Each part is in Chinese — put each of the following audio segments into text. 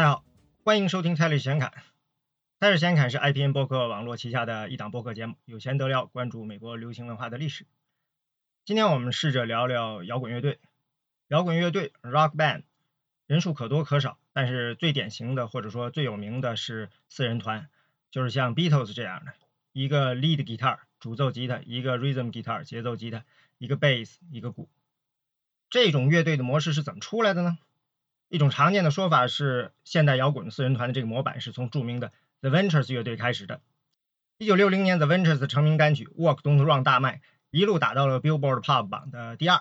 大家好，欢迎收听泰勒显侃。泰勒显侃是 IPN 播客网络旗下的一档播客节目，有钱得聊，关注美国流行文化的历史。今天我们试着聊聊摇滚乐队。摇滚乐队 （Rock Band） 人数可多可少，但是最典型的或者说最有名的是四人团，就是像 Beatles 这样的，一个 lead guitar 主奏吉他，一个 rhythm guitar 节奏吉他，一个 bass 一个鼓。这种乐队的模式是怎么出来的呢？一种常见的说法是，现代摇滚四人团的这个模板是从著名的 The Ventures 乐队开始的。一九六零年，The Ventures 成名单曲《Walk Don't Run》大卖，一路打到了 Billboard Pop 榜的第二。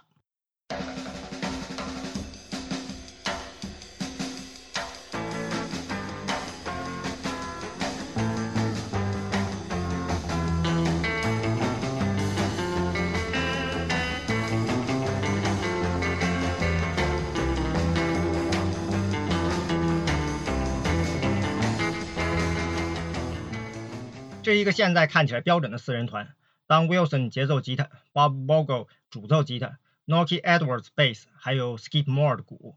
是一个现在看起来标准的四人团，Don Wilson 节奏吉他，Bob Bogle 主奏吉他，Nokie Edwards bass，还有 Skip Moore 的鼓。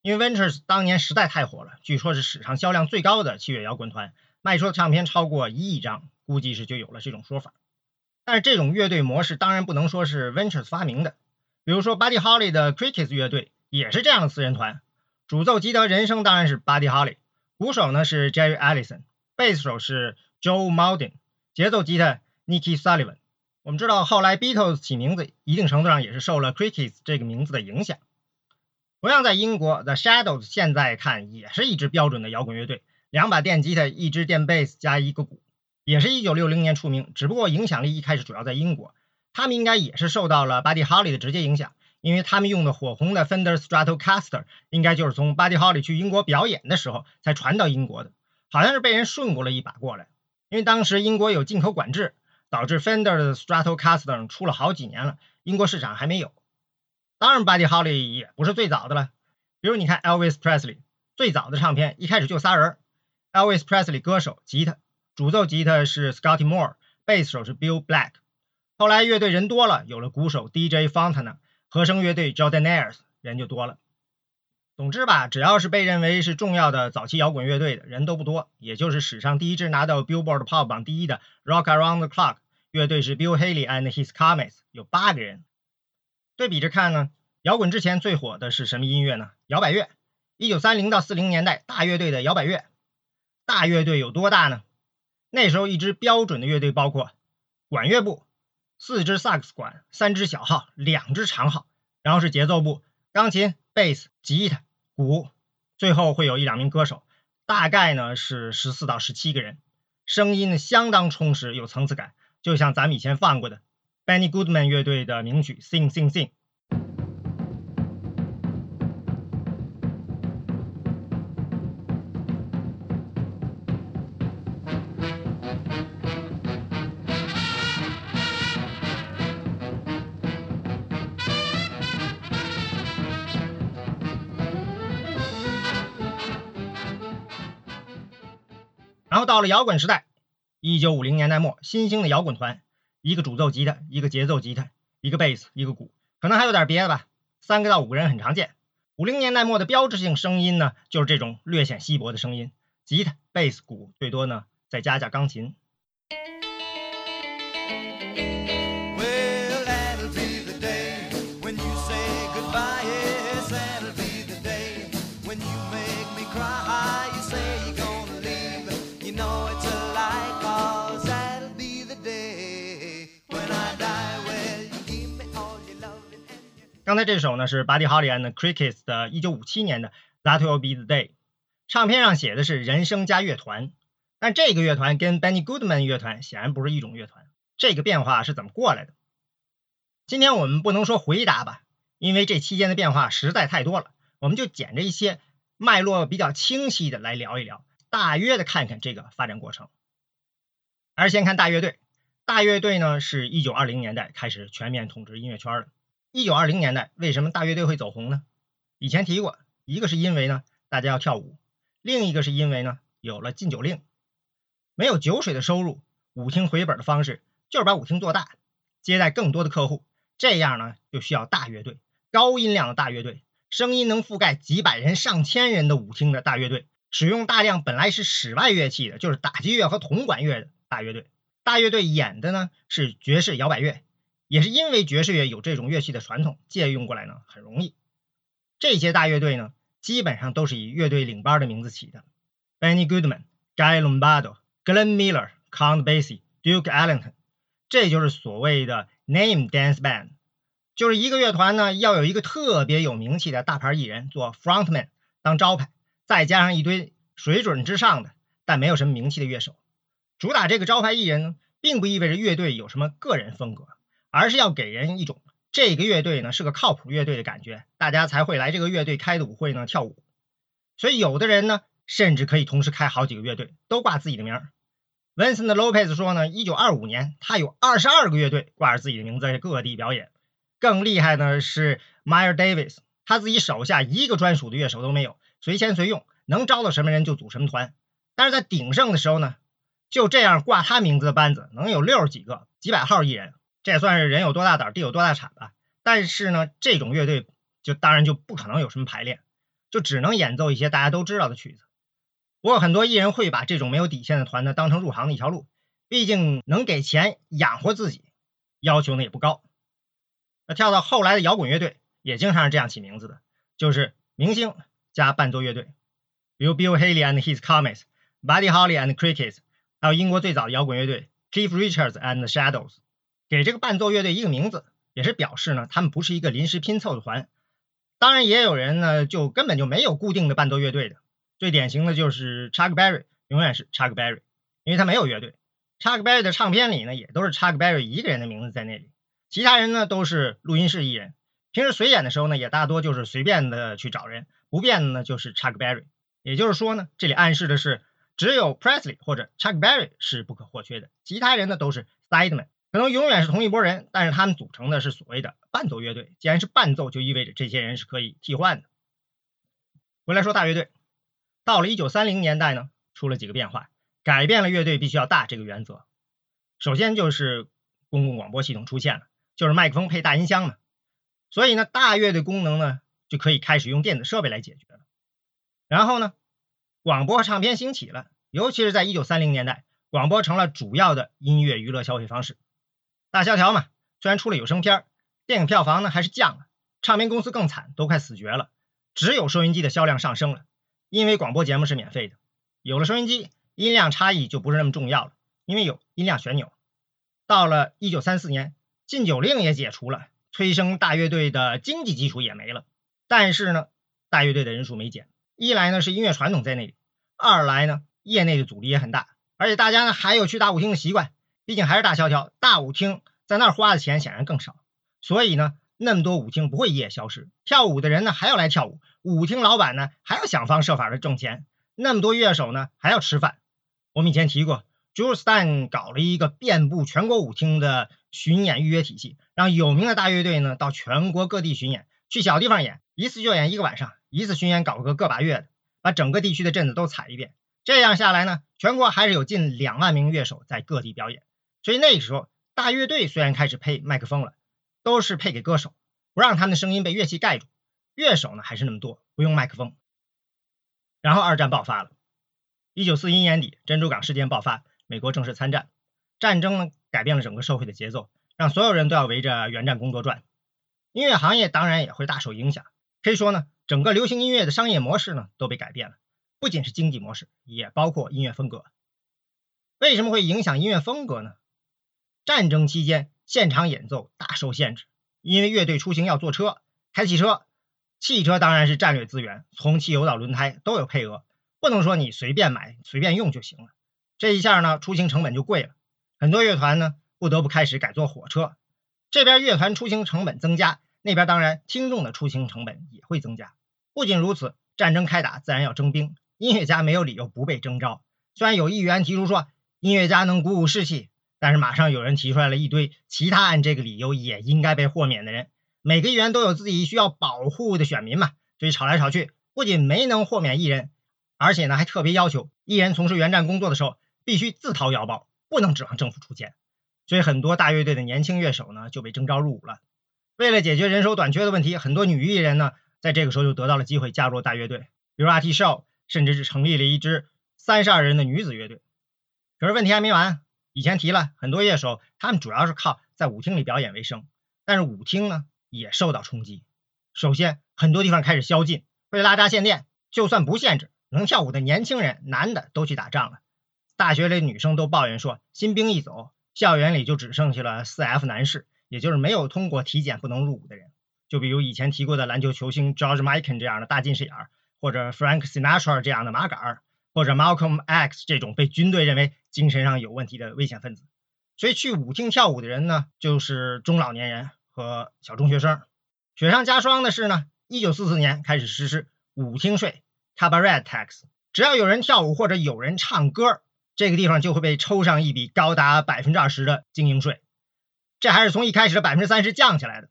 因为 Ventures 当年实在太火了，据说是史上销量最高的器乐摇滚团，卖出的唱片超过一亿张，估计是就有了这种说法。但是这种乐队模式当然不能说是 Ventures 发明的，比如说 Buddy Holly 的 Crickets 乐队也是这样的四人团，主奏吉他人声当然是 Buddy Holly，鼓手呢是 Jerry Allison，贝斯手是。Joe m a l d i n 节奏吉他 Nicky Sullivan。我们知道后来 Beatles 起名字，一定程度上也是受了 Crickets 这个名字的影响。同样在英国，The Shadows 现在看也是一支标准的摇滚乐队，两把电吉他，一支电贝斯加一个鼓，也是一九六零年出名。只不过影响力一开始主要在英国，他们应该也是受到了 Buddy Holly 的直接影响，因为他们用的火红的 Fender Stratocaster 应该就是从 Buddy Holly 去英国表演的时候才传到英国的，好像是被人顺过了一把过来。因为当时英国有进口管制，导致 Fender 的 Stratocaster 出了好几年了，英国市场还没有。当然，Buddy Holly 也不是最早的了。比如你看 Elvis Presley 最早的唱片，一开始就仨人：Elvis Presley 歌手、吉他、主奏吉他是 Scotty Moore，贝斯手是 Bill Black。后来乐队人多了，有了鼓手 DJ Fontana，和声乐队 Jordanaires，人就多了。总之吧，只要是被认为是重要的早期摇滚乐队的人都不多，也就是史上第一支拿到 Billboard Pop 榜第一的 Rock Around the Clock 乐队是 Bill Haley and His Comets，有八个人。对比着看呢，摇滚之前最火的是什么音乐呢？摇摆乐。一九三零到四零年代，大乐队的摇摆乐。大乐队有多大呢？那时候一支标准的乐队包括管乐部，四支萨克斯管，三支小号，两支长号，然后是节奏部，钢琴、贝斯、吉他。鼓，最后会有一两名歌手，大概呢是十四到十七个人，声音相当充实，有层次感，就像咱们以前放过的 Benny Goodman 乐队的名曲《Sing Sing Sing》。到了摇滚时代，一九五零年代末，新兴的摇滚团，一个主奏吉他，一个节奏吉他，一个贝斯，一个鼓，可能还有点别的吧，三个到五个人很常见。五零年代末的标志性声音呢，就是这种略显稀薄的声音，吉他、贝斯、鼓，最多呢再加加钢琴。刚才这首呢是 Buddy Holly and Crickets 的1957年的 That Will Be the Day，唱片上写的是人声加乐团，但这个乐团跟 Benny Goodman 乐团显然不是一种乐团。这个变化是怎么过来的？今天我们不能说回答吧，因为这期间的变化实在太多了，我们就捡着一些脉络比较清晰的来聊一聊，大约的看看这个发展过程。还是先看大乐队，大乐队呢是一九二零年代开始全面统治音乐圈的。一九二零年代，为什么大乐队会走红呢？以前提过，一个是因为呢大家要跳舞，另一个是因为呢有了禁酒令，没有酒水的收入，舞厅回本的方式就是把舞厅做大，接待更多的客户，这样呢就需要大乐队，高音量的大乐队，声音能覆盖几百人、上千人的舞厅的大乐队，使用大量本来是室外乐器的，就是打击乐和铜管乐的大乐队。大乐队演的呢是爵士摇摆乐，也是因为爵士乐有这种乐器的传统，借用过来呢很容易。这些大乐队呢，基本上都是以乐队领班的名字起的：Benny Goodman、Guy Lombardo、Glenn Miller、Count Basie、Duke Ellington，这就是所谓的 Name Dance Band。就是一个乐团呢，要有一个特别有名气的大牌艺人做 frontman 当招牌，再加上一堆水准之上的但没有什么名气的乐手。主打这个招牌艺人呢，并不意味着乐队有什么个人风格，而是要给人一种这个乐队呢是个靠谱乐队的感觉，大家才会来这个乐队开的舞会呢跳舞。所以有的人呢，甚至可以同时开好几个乐队，都挂自己的名儿。Vincent Lopez 说呢，一九二五年他有二十二个乐队挂着自己的名字在各地表演。更厉害的是 Miles Davis，他自己手下一个专属的乐手都没有，随签随用，能招到什么人就组什么团。但是在鼎盛的时候呢，就这样挂他名字的班子能有六十几个，几百号艺人，这也算是人有多大胆，地有多大产吧。但是呢，这种乐队就当然就不可能有什么排练，就只能演奏一些大家都知道的曲子。不过很多艺人会把这种没有底线的团呢当成入行的一条路，毕竟能给钱养活自己，要求呢也不高。那跳到后来的摇滚乐队也经常是这样起名字的，就是明星加伴奏乐队，比如 Bill Haley and His Comets、Buddy Holly and Crickets，还有英国最早的摇滚乐队 Cliff Richards and Shadows。给这个伴奏乐队一个名字，也是表示呢他们不是一个临时拼凑的团。当然也有人呢就根本就没有固定的伴奏乐队的，最典型的就是 Chuck Berry，永远是 Chuck Berry，因为他没有乐队。Chuck Berry 的唱片里呢也都是 Chuck Berry 一个人的名字在那里。其他人呢都是录音室艺人，平时随演的时候呢也大多就是随便的去找人，不变的呢就是 Chuck Berry。也就是说呢，这里暗示的是只有 Presley 或者 Chuck Berry 是不可或缺的，其他人呢都是 Side Man 可能永远是同一拨人，但是他们组成的是所谓的伴奏乐队。既然是伴奏，就意味着这些人是可以替换的。回来说大乐队，到了一九三零年代呢，出了几个变化，改变了乐队必须要大这个原则。首先就是公共广播系统出现了。就是麦克风配大音箱嘛，所以呢，大乐队功能呢就可以开始用电子设备来解决了。然后呢，广播唱片兴起了，尤其是在一九三零年代，广播成了主要的音乐娱乐消费方式。大萧条嘛，虽然出了有声片，电影票房呢还是降了，唱片公司更惨，都快死绝了。只有收音机的销量上升了，因为广播节目是免费的，有了收音机，音量差异就不是那么重要了，因为有音量旋钮。到了一九三四年。禁酒令也解除了，催生大乐队的经济基础也没了。但是呢，大乐队的人数没减。一来呢是音乐传统在那里，二来呢业内的阻力也很大，而且大家呢还有去大舞厅的习惯，毕竟还是大萧条，大舞厅在那儿花的钱显然更少。所以呢，那么多舞厅不会一夜消失，跳舞的人呢还要来跳舞，舞厅老板呢还要想方设法的挣钱，那么多乐手呢还要吃饭。我们以前提过。Jules Stein 搞了一个遍布全国舞厅的巡演预约体系，让有名的大乐队呢到全国各地巡演，去小地方演，一次就演一个晚上，一次巡演搞个个把月的，把整个地区的镇子都踩一遍。这样下来呢，全国还是有近两万名乐手在各地表演。所以那个时候，大乐队虽然开始配麦克风了，都是配给歌手，不让他们的声音被乐器盖住。乐手呢还是那么多，不用麦克风。然后二战爆发了，一九四一年底，珍珠港事件爆发。美国正式参战，战争呢改变了整个社会的节奏，让所有人都要围着原战工作转。音乐行业当然也会大受影响，可以说呢，整个流行音乐的商业模式呢都被改变了，不仅是经济模式，也包括音乐风格。为什么会影响音乐风格呢？战争期间现场演奏大受限制，因为乐队出行要坐车、开汽车，汽车当然是战略资源，从汽油到轮胎都有配额，不能说你随便买、随便用就行了。这一下呢，出行成本就贵了，很多乐团呢不得不开始改坐火车。这边乐团出行成本增加，那边当然听众的出行成本也会增加。不仅如此，战争开打自然要征兵，音乐家没有理由不被征召。虽然有议员提出说音乐家能鼓舞士气，但是马上有人提出来了一堆其他按这个理由也应该被豁免的人。每个议员都有自己需要保护的选民嘛，所以吵来吵去，不仅没能豁免艺人，而且呢还特别要求艺人从事原战工作的时候。必须自掏腰包，不能指望政府出钱，所以很多大乐队的年轻乐手呢就被征召入伍了。为了解决人手短缺的问题，很多女艺人呢在这个时候就得到了机会加入大乐队，比如 art Show，甚至是成立了一支三十二人的女子乐队。可是问题还没完，以前提了很多乐手，他们主要是靠在舞厅里表演为生，但是舞厅呢也受到冲击。首先，很多地方开始宵禁，为拉闸限电，就算不限制，能跳舞的年轻人，男的都去打仗了。大学里女生都抱怨说，新兵一走，校园里就只剩下了四 F 男士，也就是没有通过体检不能入伍的人。就比如以前提过的篮球球星 George Mikan 这样的大近视眼，或者 Frank Sinatra 这样的马杆，或者 Malcolm X 这种被军队认为精神上有问题的危险分子。所以去舞厅跳舞的人呢，就是中老年人和小中学生。雪上加霜的是呢，一九四四年开始实施舞厅税 （Cabaret Tax），只要有人跳舞或者有人唱歌，这个地方就会被抽上一笔高达百分之二十的经营税。这还是从一开始的百分之三十降下来的。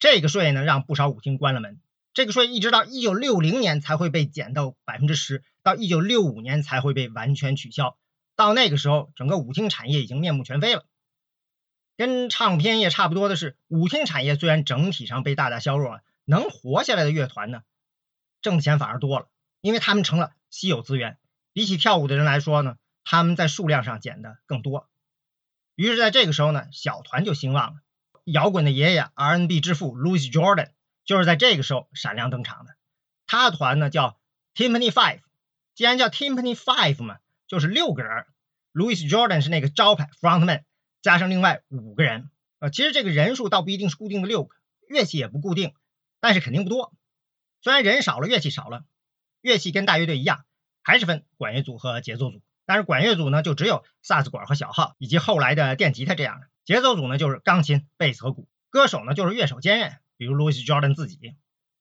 这个税呢，让不少舞厅关了门。这个税一直到一九六零年才会被减到百分之十，到一九六五年才会被完全取消。到那个时候，整个舞厅产业已经面目全非了。跟唱片业差不多的是，舞厅产业虽然整体上被大大削弱了，能活下来的乐团呢，挣的钱反而多了，因为他们成了稀有资源。比起跳舞的人来说呢，他们在数量上减的更多。于是，在这个时候呢，小团就兴旺了。摇滚的爷爷，R&B 之父 Luis Jordan 就是在这个时候闪亮登场的。他的团呢叫 Timpani Five，既然叫 Timpani Five 嘛，就是六个人。Louis Jordan 是那个招牌 frontman。加上另外五个人，呃，其实这个人数倒不一定是固定的六个，乐器也不固定，但是肯定不多。虽然人少了，乐器少了，乐器跟大乐队一样，还是分管乐组和节奏组。但是管乐组呢，就只有萨斯管和小号，以及后来的电吉他这样的；节奏组呢，就是钢琴、贝斯和鼓。歌手呢，就是乐手兼任，比如 Louis Jordan 自己。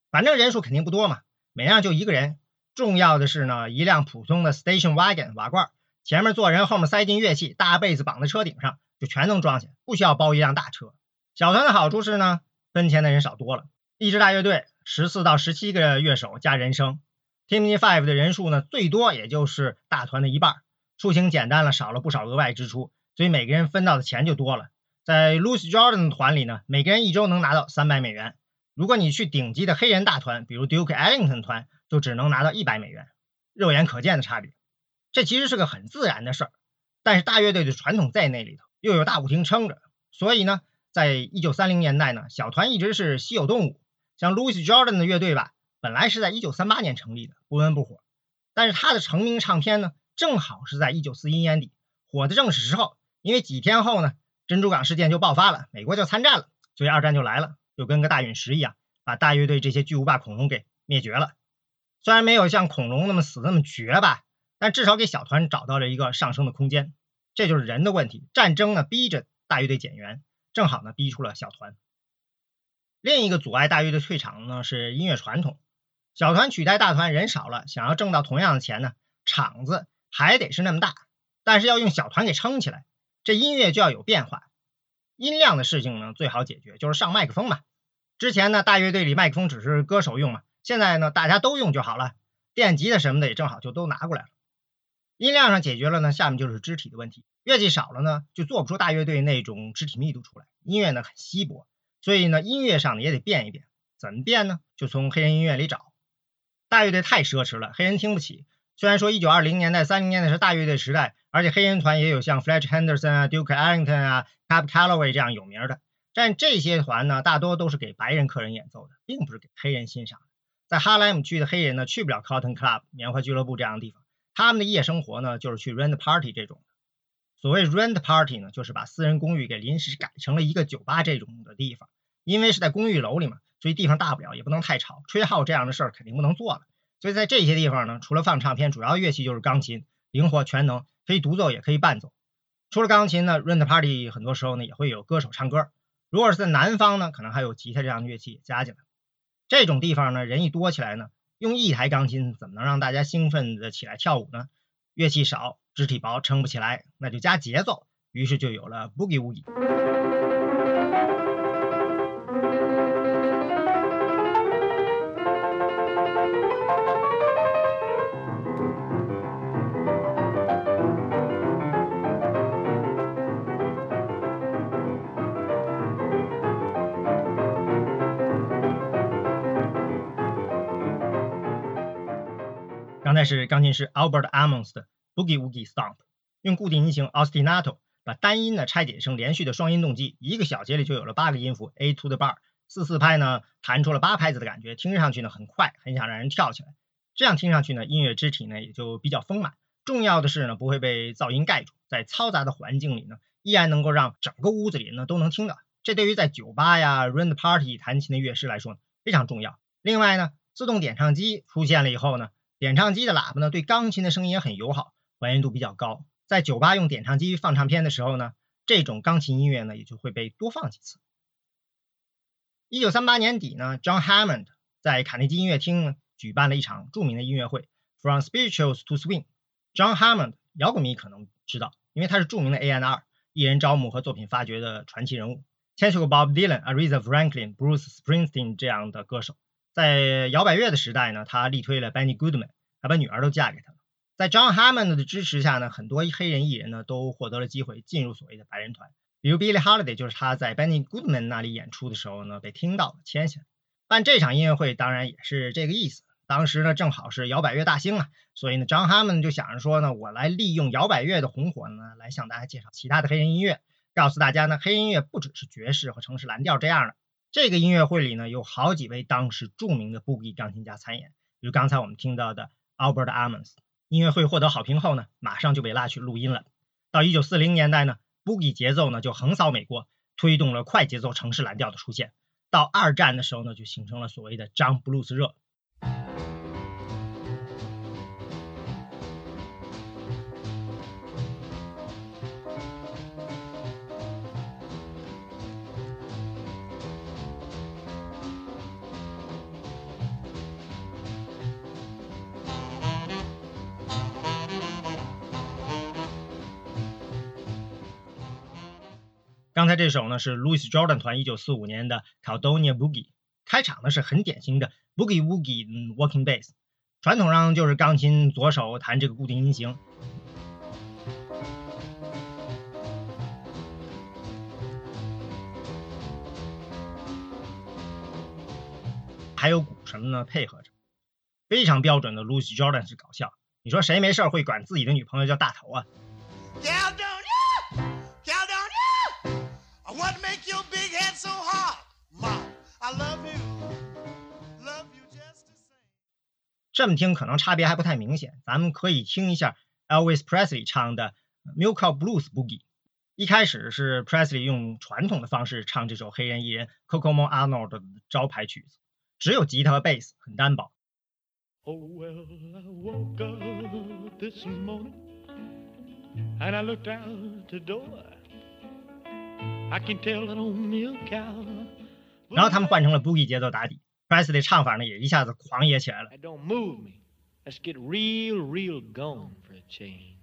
反正人数肯定不多嘛，每样就一个人。重要的是呢，一辆普通的 station wagon 瓦罐，前面坐人，后面塞进乐器，大被子绑在车顶上。就全能装下，不需要包一辆大车。小团的好处是呢，分钱的人少多了。一支大乐队十四到十七个乐手加人声，Timmy Five 的人数呢最多也就是大团的一半，出行简单了，少了不少额外支出，所以每个人分到的钱就多了。在 Louis Jordan 的团里呢，每个人一周能拿到三百美元。如果你去顶级的黑人大团，比如 Duke Ellington 团，就只能拿到一百美元。肉眼可见的差别，这其实是个很自然的事儿。但是大乐队的传统在那里头。又有大舞厅撑着，所以呢，在一九三零年代呢，小团一直是稀有动物。像 Louis Jordan 的乐队吧，本来是在一九三八年成立的，不温不火。但是他的成名唱片呢，正好是在一九四一年底，火的正是时候。因为几天后呢，珍珠港事件就爆发了，美国就参战了，所以二战就来了，就跟个大陨石一样，把大乐队这些巨无霸恐龙给灭绝了。虽然没有像恐龙那么死那么绝吧，但至少给小团找到了一个上升的空间。这就是人的问题。战争呢，逼着大乐队减员，正好呢，逼出了小团。另一个阻碍大乐队退场呢，是音乐传统。小团取代大团，人少了，想要挣到同样的钱呢，场子还得是那么大，但是要用小团给撑起来，这音乐就要有变化。音量的事情呢，最好解决就是上麦克风嘛。之前呢，大乐队里麦克风只是歌手用嘛，现在呢，大家都用就好了。电吉他什么的也正好就都拿过来了。音量上解决了呢，下面就是肢体的问题。乐器少了呢，就做不出大乐队那种肢体密度出来。音乐呢很稀薄，所以呢音乐上呢也得变一变。怎么变呢？就从黑人音乐里找。大乐队太奢侈了，黑人听不起。虽然说一九二零年代、三零年代是大乐队时代，而且黑人团也有像 Fletch Henderson 啊、Duke Ellington 啊、Cab Calloway 这样有名的，但这些团呢大多都是给白人客人演奏的，并不是给黑人欣赏。在哈莱姆区的黑人呢去不了 Cotton Club 棉花俱乐部这样的地方。他们的夜生活呢，就是去 rent party 这种。所谓 rent party 呢，就是把私人公寓给临时改成了一个酒吧这种的地方。因为是在公寓楼里嘛，所以地方大不了，也不能太吵，吹号这样的事儿肯定不能做了。所以在这些地方呢，除了放唱片，主要乐器就是钢琴，灵活全能，可以独奏也可以伴奏。除了钢琴呢，rent party 很多时候呢也会有歌手唱歌。如果是在南方呢，可能还有吉他这样的乐器加进来。这种地方呢，人一多起来呢。用一台钢琴怎么能让大家兴奋的起来跳舞呢？乐器少，肢体薄，撑不起来，那就加节奏，于是就有了 Boogie Woogie。刚才是钢琴师 Albert Ammons 的 Boogie Woogie Stomp，用固定音型 ostinato 把单音呢拆解成连续的双音动机，一个小节里就有了八个音符 A to the bar，四四拍呢弹出了八拍子的感觉，听上去呢很快，很想让人跳起来。这样听上去呢，音乐肢体呢也就比较丰满。重要的是呢，不会被噪音盖住，在嘈杂的环境里呢，依然能够让整个屋子里呢都能听到。这对于在酒吧呀、rent party 弹琴的乐师来说呢非常重要。另外呢，自动点唱机出现了以后呢，点唱机的喇叭呢对钢琴的声音也很友好，还原度比较高。在酒吧用点唱机放唱片的时候呢，这种钢琴音乐呢也就会被多放几次。一九三八年底呢，John Hammond 在卡内基音乐厅呢举办了一场著名的音乐会，From Spirituals to Swing。John Hammond 摇滚迷可能知道，因为他是著名的 A&R 艺人招募和作品发掘的传奇人物，签去过 Bob Dylan、Aretha Franklin、Bruce Springsteen 这样的歌手。在摇摆乐的时代呢，他力推了 Benny Goodman，还把女儿都嫁给他了。在 John Hammond 的支持下呢，很多黑人艺人呢都获得了机会进入所谓的白人团，比如 Billie Holiday 就是他在 Benny Goodman 那里演出的时候呢被听到了，签下。办这场音乐会当然也是这个意思。当时呢正好是摇摆乐大兴啊，所以呢 John Hammond 就想着说呢，我来利用摇摆乐的红火呢，来向大家介绍其他的黑人音乐，告诉大家呢，黑音乐不只是爵士和城市蓝调这样的。这个音乐会里呢，有好几位当时著名的 Boogie 钢琴家参演，比如刚才我们听到的 Albert Ammons。音乐会获得好评后呢，马上就被拉去录音了。到1940年代呢，Boogie 节奏呢就横扫美国，推动了快节奏城市蓝调的出现。到二战的时候呢，就形成了所谓的 j u n g Blues 热。刚才这首呢是 Louis Jordan 团1945年的 Caledonia Boogie，开场呢是很典型的 Boogie Woogie Walking Bass，传统上就是钢琴左手弹这个固定音型，还有鼓什么呢配合着，非常标准的 Louis Jordan 是搞笑。你说谁没事会管自己的女朋友叫大头啊？这么听可能差别还不太明显，咱们可以听一下 Elvis Presley 唱的 Milk Cow Blues Boogie。一开始是 Presley 用传统的方式唱这首黑人艺人 Kokomo Arnold 的招牌曲子，只有吉他和贝斯，很单薄。Oh well, I woke up this morning and I looked out the door. I can tell that old milk cow. 然后他们换成了 Boogie 节奏打底。Presley 唱法呢也一下子狂野起来了。Don't move me. Let's get real, real gone for a change.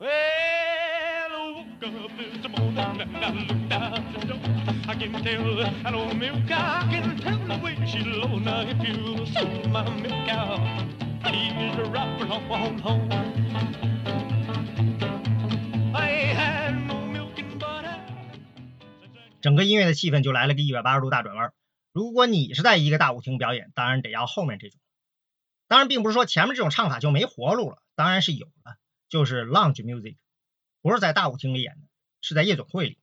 Well, I woke up this morning and I looked out the door. I can tell that old milk cow. I can tell the way she low. Now if you saw my milk cow, he's a rough on home. I had no milk and butter. 整个音乐的气氛就来了个一百八十度大转弯。如果你是在一个大舞厅表演，当然得要后面这种。当然，并不是说前面这种唱法就没活路了，当然是有了，就是 lounge music，不是在大舞厅里演的，是在夜总会里。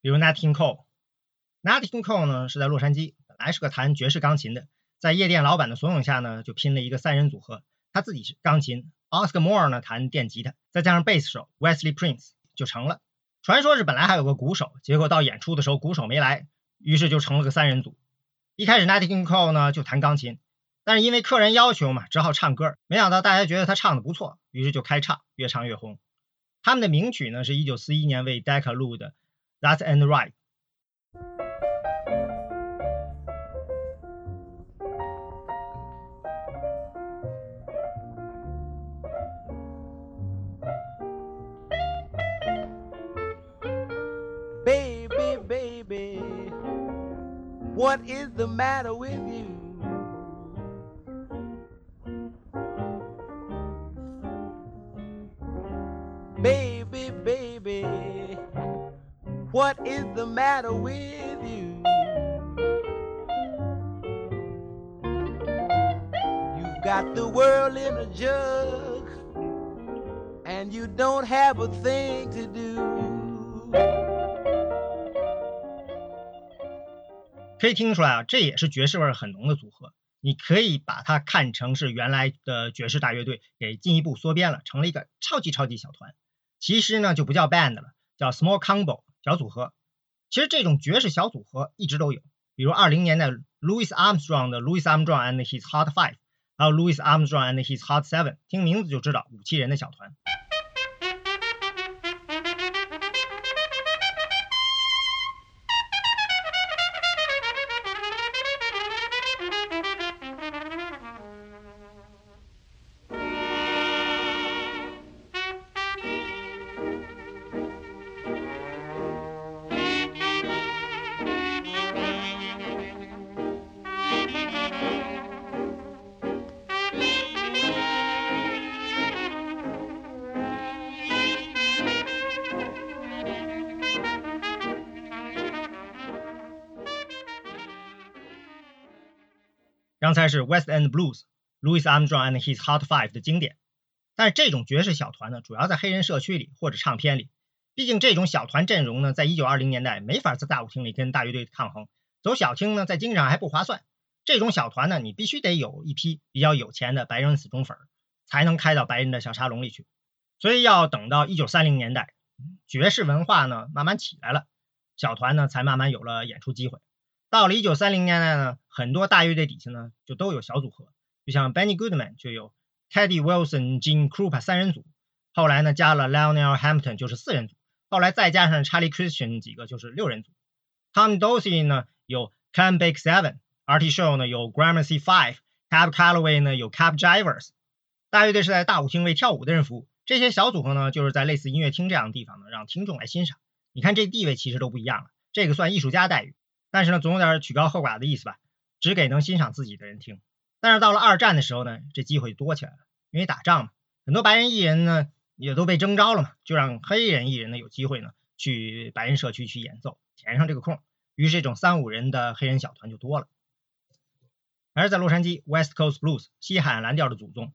比如 Nat King Cole，Nat King Cole 呢是在洛杉矶，本来是个弹爵士钢琴的，在夜店老板的怂恿下呢，就拼了一个三人组合，他自己是钢琴，Oscar Moore 呢弹电吉他，再加上贝斯手 Wesley Prince 就成了。传说是本来还有个鼓手，结果到演出的时候鼓手没来。于是就成了个三人组。一开始 Nat King Cole 呢就弹钢琴，但是因为客人要求嘛，只好唱歌。没想到大家觉得他唱的不错，于是就开唱，越唱越红。他们的名曲呢是一九四一年为 Decca 录的《That's and Right》。What is the matter with you? Baby, baby, what is the matter with you? You've got the world in a jug and you don't have a thing to do. 可以听出来啊，这也是爵士味很浓的组合。你可以把它看成是原来的爵士大乐队给进一步缩编了，成了一个超级超级小团。其实呢，就不叫 band 了，叫 small combo 小组合。其实这种爵士小组合一直都有，比如二零年代 Louis Armstrong 的 Louis Armstrong and His Hot Five，还有 Louis Armstrong and His Hot Seven，听名字就知道五七人的小团。刚才是 West End Blues，Louis Armstrong and His Hot Five 的经典。但是这种爵士小团呢，主要在黑人社区里或者唱片里。毕竟这种小团阵容呢，在一九二零年代没法在大舞厅里跟大乐队抗衡，走小厅呢，在经济上还不划算。这种小团呢，你必须得有一批比较有钱的白人死忠粉，才能开到白人的小沙龙里去。所以要等到一九三零年代，爵士文化呢慢慢起来了，小团呢才慢慢有了演出机会。到了一九三零年代呢，很多大乐队底下呢就都有小组合，就像 Benny Goodman 就有 Teddy Wilson、Gene Krupa 三人组，后来呢加了 Lionel Hampton 就是四人组，后来再加上 Charlie Christian 几个就是六人组。Tom Dorsey 呢有 Clan Bake Seven，Artie Shaw 呢有 Gramercy Five，Cab Calloway 呢有 Cab Drivers。大乐队是在大舞厅为跳舞的人服务，这些小组合呢就是在类似音乐厅这样的地方呢让听众来欣赏。你看这地位其实都不一样了，这个算艺术家待遇。但是呢，总有点曲高和寡的意思吧，只给能欣赏自己的人听。但是到了二战的时候呢，这机会多起来了，因为打仗嘛，很多白人艺人呢也都被征召了嘛，就让黑人艺人呢有机会呢去白人社区去演奏，填上这个空。于是这种三五人的黑人小团就多了。而在洛杉矶，West Coast Blues 西海岸蓝调的祖宗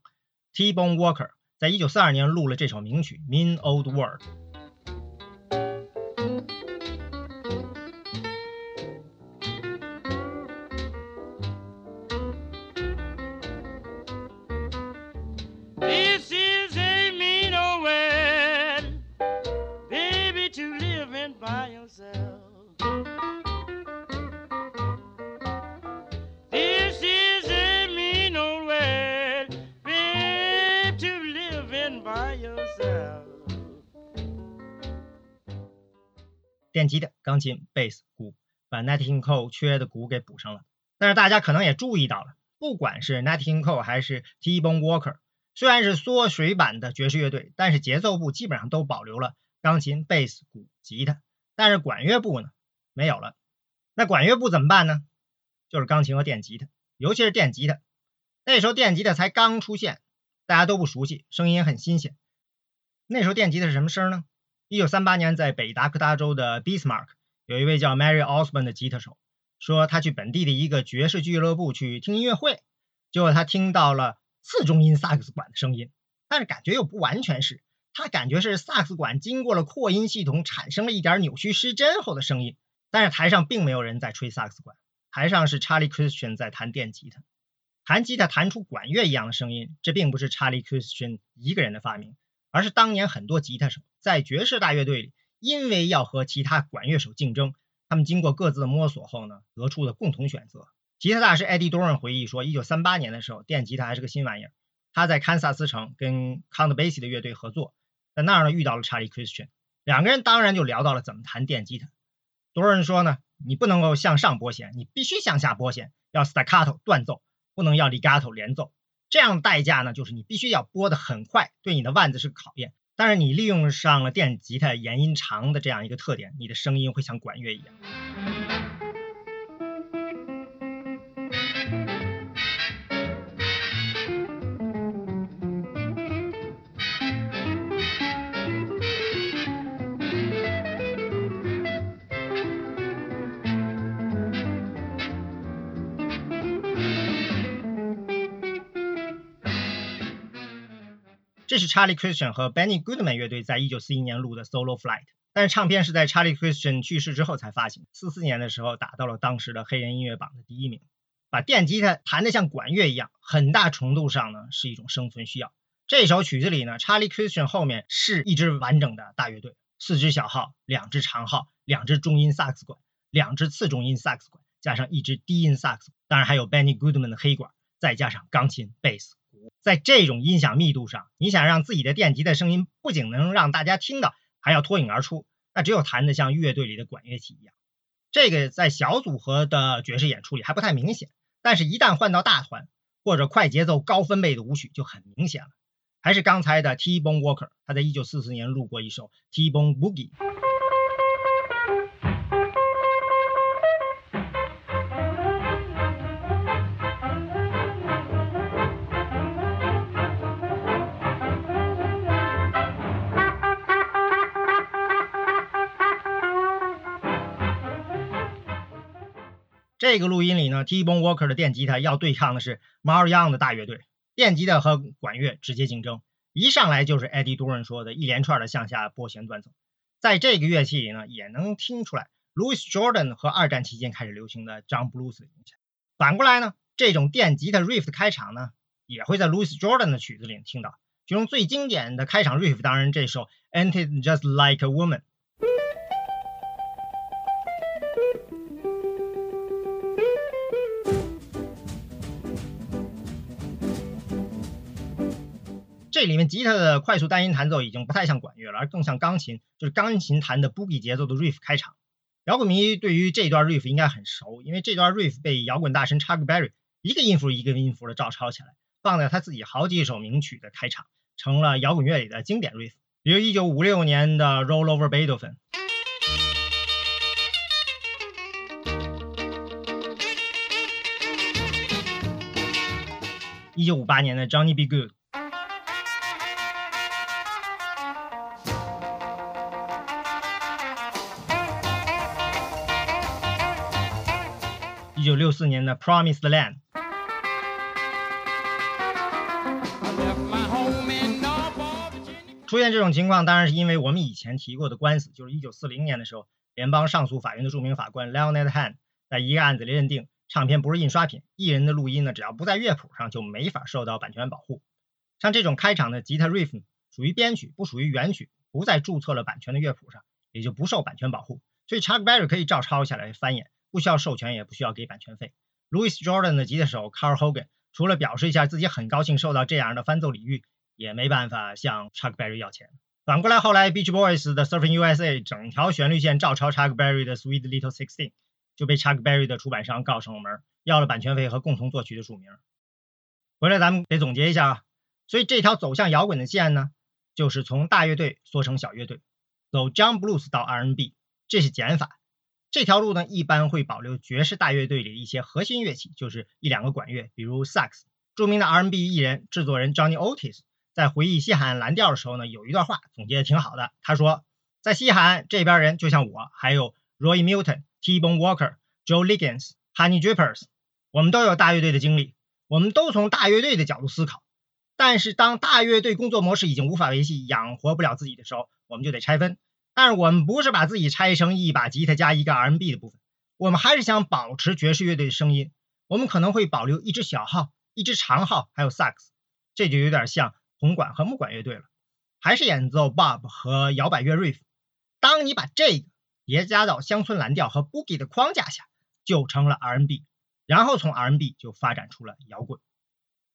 T-Bone Walker 在一九四二年录了这首名曲《Mean Old World》。电吉他、钢琴、贝斯、鼓，把 Nat King Cole 缺的鼓给补上了。但是大家可能也注意到了，不管是 Nat King Cole 还是 T-Bone Walker，虽然是缩水版的爵士乐队，但是节奏部基本上都保留了钢琴、贝斯、鼓、吉他。但是管乐部呢，没有了。那管乐部怎么办呢？就是钢琴和电吉他，尤其是电吉他。那时候电吉他才刚出现，大家都不熟悉，声音很新鲜。那时候电吉他是什么声呢？一九三八年，在北达科他州的 Bismarck，有一位叫 Mary Osborne 的吉他手，说他去本地的一个爵士俱乐部去听音乐会，结果他听到了次中音萨克斯管的声音，但是感觉又不完全是，他感觉是萨克斯管经过了扩音系统，产生了一点扭曲失真后的声音。但是台上并没有人在吹萨克斯管，台上是 Charlie Christian 在弹电吉他，弹吉他弹出管乐一样的声音，这并不是 Charlie Christian 一个人的发明。而是当年很多吉他手在爵士大乐队里，因为要和其他管乐手竞争，他们经过各自摸索后呢，得出的共同选择。吉他大师 Eddie Dorn 回忆说，一九三八年的时候，电吉他还是个新玩意儿。他在堪萨斯城跟 Count Basie 的乐队合作，在那儿呢遇到了查理 Christian，两个人当然就聊到了怎么弹电吉他。Dorn 说呢，你不能够向上拨弦，你必须向下拨弦，要 staccato 断奏，不能要 legato 连奏。这样代价呢，就是你必须要拨得很快，对你的腕子是个考验。但是你利用上了电吉他延音长的这样一个特点，你的声音会像管乐一样。这是 Charlie Christian 和 Benny Goodman 乐队在一九四一年录的 Solo Flight，但是唱片是在 Charlie Christian 去世之后才发行。四四年的时候打到了当时的黑人音乐榜的第一名。把电吉他弹得像管乐一样，很大程度上呢是一种生存需要。这首曲子里呢，Charlie Christian 后面是一支完整的大乐队，四支小号，两支长号，两支中音萨克斯管，两支次中音萨克斯管，加上一支低音萨克斯，当然还有 Benny Goodman 的黑管，再加上钢琴、贝斯。在这种音响密度上，你想让自己的电吉他声音不仅能让大家听到，还要脱颖而出，那只有弹得像乐队里的管乐器一样。这个在小组合的爵士演出里还不太明显，但是一旦换到大团或者快节奏高分贝的舞曲就很明显了。还是刚才的 T-Bone Walker，他在一九四四年录过一首 T-Bone Boogie。这个录音里呢，T-Bone Walker 的电吉他要对抗的是 Mar Young 的大乐队，电吉他和管乐直接竞争，一上来就是 Eddie Duran 说的一连串的向下拨弦断奏。在这个乐器里呢，也能听出来 Louis Jordan 和二战期间开始流行的 John Blues 的影响。反过来呢，这种电吉他 riff 的开场呢，也会在 Louis Jordan 的曲子里听到。其中最经典的开场 riff 当然这首 Ain't It Just Like a Woman。这里面吉他的快速单音弹奏已经不太像管乐了，而更像钢琴，就是钢琴弹的 boogie 节奏的 riff 开场。摇滚迷对于这段 riff 应该很熟，因为这段 riff 被摇滚大神 Chuck Berry 一个音符一个音符的照抄起来，放在他自己好几首名曲的开场，成了摇滚乐里的经典 riff。比如1956年的 Roll Over Beethoven，一九五八年的 Johnny B. Good。一九六四年的《Promised Land》，出现这种情况，当然是因为我们以前提过的官司，就是一九四零年的时候，联邦上诉法院的著名法官 Leonard Han 在一个案子里认定，唱片不是印刷品，艺人的录音呢，只要不在乐谱上，就没法受到版权保护。像这种开场的吉他 riff 属于编曲，不属于原曲，不在注册了版权的乐谱上，也就不受版权保护，所以 Chuck Berry 可以照抄下来翻演。不需要授权，也不需要给版权费。Louis Jordan 的吉他手 Carl Hogan 除了表示一下自己很高兴受到这样的翻奏礼遇，也没办法向 Chuck Berry 要钱。反过来，后来 Beach Boys 的 Surfing USA 整条旋律线照抄 Chuck Berry 的 Sweet Little Sixteen，就被 Chuck Berry 的出版商告上了门，要了版权费和共同作曲的署名。回来咱们得总结一下啊，所以这条走向摇滚的线呢，就是从大乐队缩成小乐队，走 John Blues 到 R&B，这是减法。这条路呢，一般会保留爵士大乐队里一些核心乐器，就是一两个管乐，比如萨克斯。著名的 R&B 艺人、制作人 Johnny Otis 在回忆西海岸蓝调的时候呢，有一段话总结的挺好的。他说，在西海岸这边人就像我，还有 Roy Milton、T-Bone Walker、Joe Liggins、Honey Drippers，我们都有大乐队的经历，我们都从大乐队的角度思考。但是当大乐队工作模式已经无法维系，养活不了自己的时候，我们就得拆分。但是我们不是把自己拆成一把吉他加一个 R&B 的部分，我们还是想保持爵士乐队的声音。我们可能会保留一支小号、一支长号，还有萨克斯，这就有点像铜管和木管乐队了，还是演奏 Bob 和摇摆乐 Riff。当你把这个叠加到乡村蓝调和 Boogie 的框架下，就成了 R&B，然后从 R&B 就发展出了摇滚。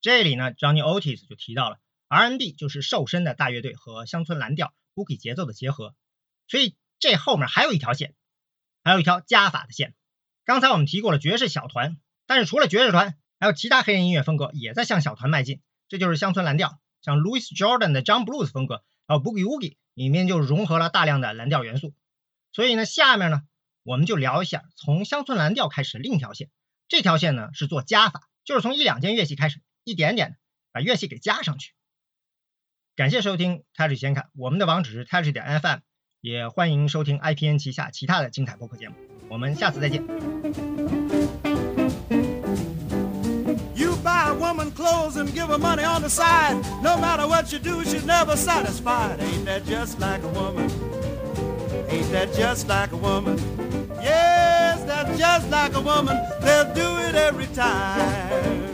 这里呢，Johnny Otis 就提到了 R&B 就是瘦身的大乐队和乡村蓝调 Boogie 节奏的结合。所以这后面还有一条线，还有一条加法的线。刚才我们提过了爵士小团，但是除了爵士团，还有其他黑人音乐风格也在向小团迈进。这就是乡村蓝调，像 Louis Jordan 的 John Blues 风格，还有 Boogie Woogie 里面就融合了大量的蓝调元素。所以呢，下面呢我们就聊一下从乡村蓝调开始另一条线。这条线呢是做加法，就是从一两件乐器开始，一点点的把乐器给加上去。感谢收听 Touch 先看，我们的网址是 Touch 点 FM。也欢迎收听 IPN 旗下其他的精彩播客节目，我们下次再见。You buy a woman clothes and give her money on the side. No matter what you do, she's never satisfied. Ain't that just like a woman? Ain't that just like a woman? Yes, that's just like a woman. They'll do it every time.